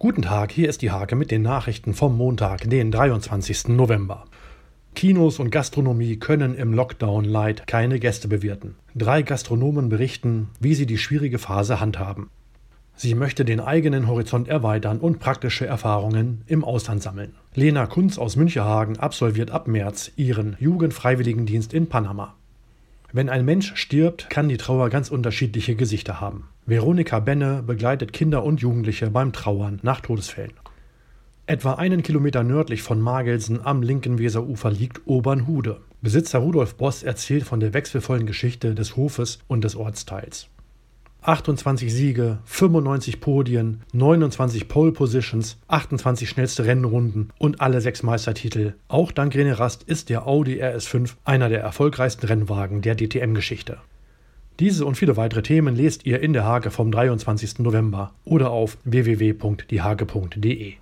Guten Tag, hier ist die Hake mit den Nachrichten vom Montag, den 23. November. Kinos und Gastronomie können im Lockdown Light keine Gäste bewirten. Drei Gastronomen berichten, wie sie die schwierige Phase handhaben. Sie möchte den eigenen Horizont erweitern und praktische Erfahrungen im Ausland sammeln. Lena Kunz aus Münchehagen absolviert ab März ihren Jugendfreiwilligendienst in Panama. Wenn ein Mensch stirbt, kann die Trauer ganz unterschiedliche Gesichter haben. Veronika Benne begleitet Kinder und Jugendliche beim Trauern nach Todesfällen. Etwa einen Kilometer nördlich von Magelsen am linken Weserufer liegt Obernhude. Besitzer Rudolf Boss erzählt von der wechselvollen Geschichte des Hofes und des Ortsteils. 28 Siege, 95 Podien, 29 Pole Positions, 28 schnellste Rennrunden und alle sechs Meistertitel. Auch dank René Rast ist der Audi RS5 einer der erfolgreichsten Rennwagen der DTM-Geschichte. Diese und viele weitere Themen lest ihr in der Hake vom 23. November oder auf www.diehake.de.